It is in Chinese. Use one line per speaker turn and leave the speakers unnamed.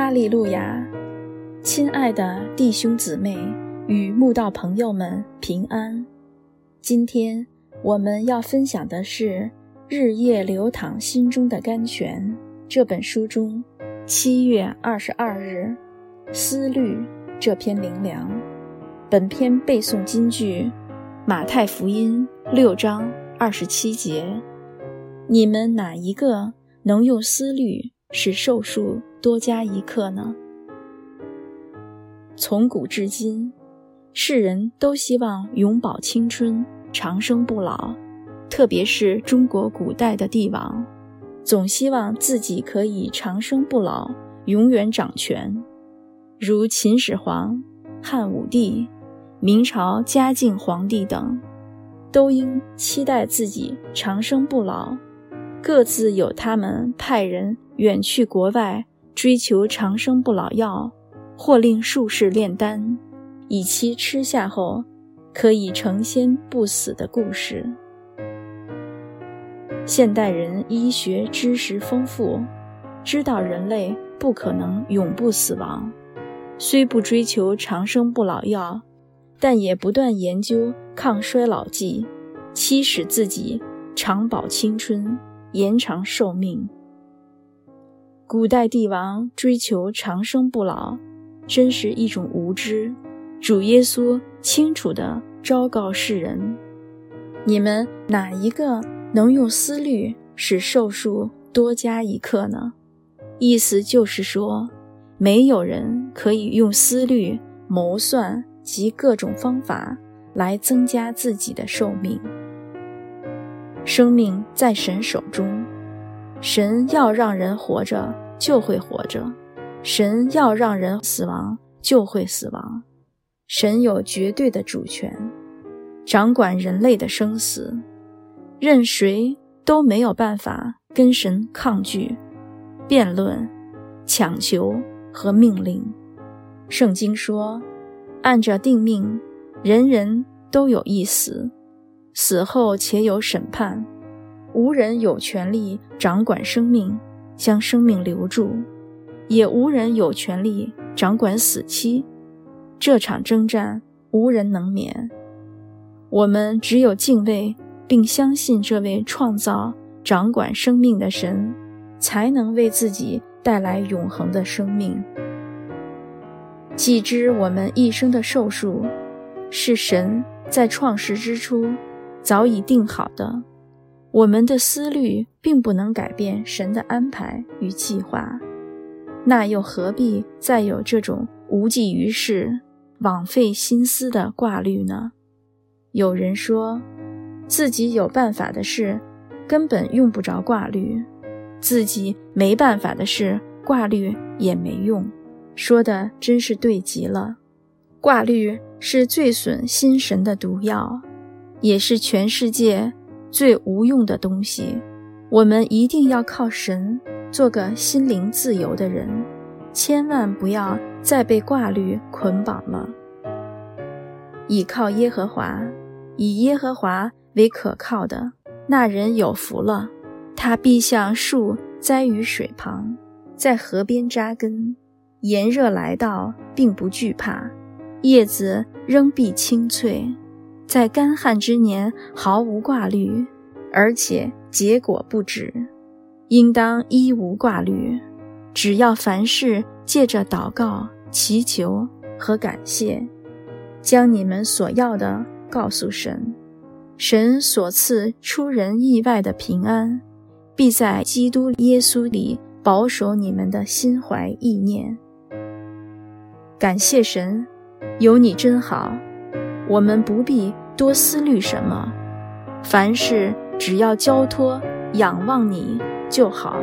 哈利路亚！亲爱的弟兄姊妹与慕道朋友们平安。今天我们要分享的是《日夜流淌心中的甘泉》这本书中七月二十二日“思虑”这篇灵粮。本篇背诵金句：马太福音六章二十七节。你们哪一个能用思虑使寿数？多加一刻呢？从古至今，世人都希望永葆青春、长生不老，特别是中国古代的帝王，总希望自己可以长生不老、永远掌权。如秦始皇、汉武帝、明朝嘉靖皇帝等，都应期待自己长生不老，各自有他们派人远去国外。追求长生不老药，或令术士炼丹，以期吃下后可以成仙不死的故事。现代人医学知识丰富，知道人类不可能永不死亡，虽不追求长生不老药，但也不断研究抗衰老剂，期使自己长保青春，延长寿命。古代帝王追求长生不老，真是一种无知。主耶稣清楚地昭告世人：你们哪一个能用思虑使寿数多加一刻呢？意思就是说，没有人可以用思虑、谋算及各种方法来增加自己的寿命。生命在神手中。神要让人活着，就会活着；神要让人死亡，就会死亡。神有绝对的主权，掌管人类的生死，任谁都没有办法跟神抗拒、辩论、强求和命令。圣经说：“按着定命，人人都有一死，死后且有审判。”无人有权利掌管生命，将生命留住；也无人有权利掌管死期。这场征战无人能免。我们只有敬畏并相信这位创造、掌管生命的神，才能为自己带来永恒的生命。既知我们一生的寿数是神在创世之初早已定好的。我们的思虑并不能改变神的安排与计划，那又何必再有这种无济于事、枉费心思的挂虑呢？有人说，自己有办法的事，根本用不着挂虑；自己没办法的事，挂虑也没用。说的真是对极了。挂虑是最损心神的毒药，也是全世界。最无用的东西，我们一定要靠神做个心灵自由的人，千万不要再被挂虑捆绑了。倚靠耶和华，以耶和华为可靠的那人有福了。他必像树栽于水旁，在河边扎根，炎热来到，并不惧怕，叶子仍必青翠。在干旱之年毫无挂虑，而且结果不止，应当一无挂虑。只要凡事借着祷告、祈求和感谢，将你们所要的告诉神，神所赐出人意外的平安，必在基督耶稣里保守你们的心怀意念。感谢神，有你真好。我们不必多思虑什么，凡事只要交托、仰望你就好。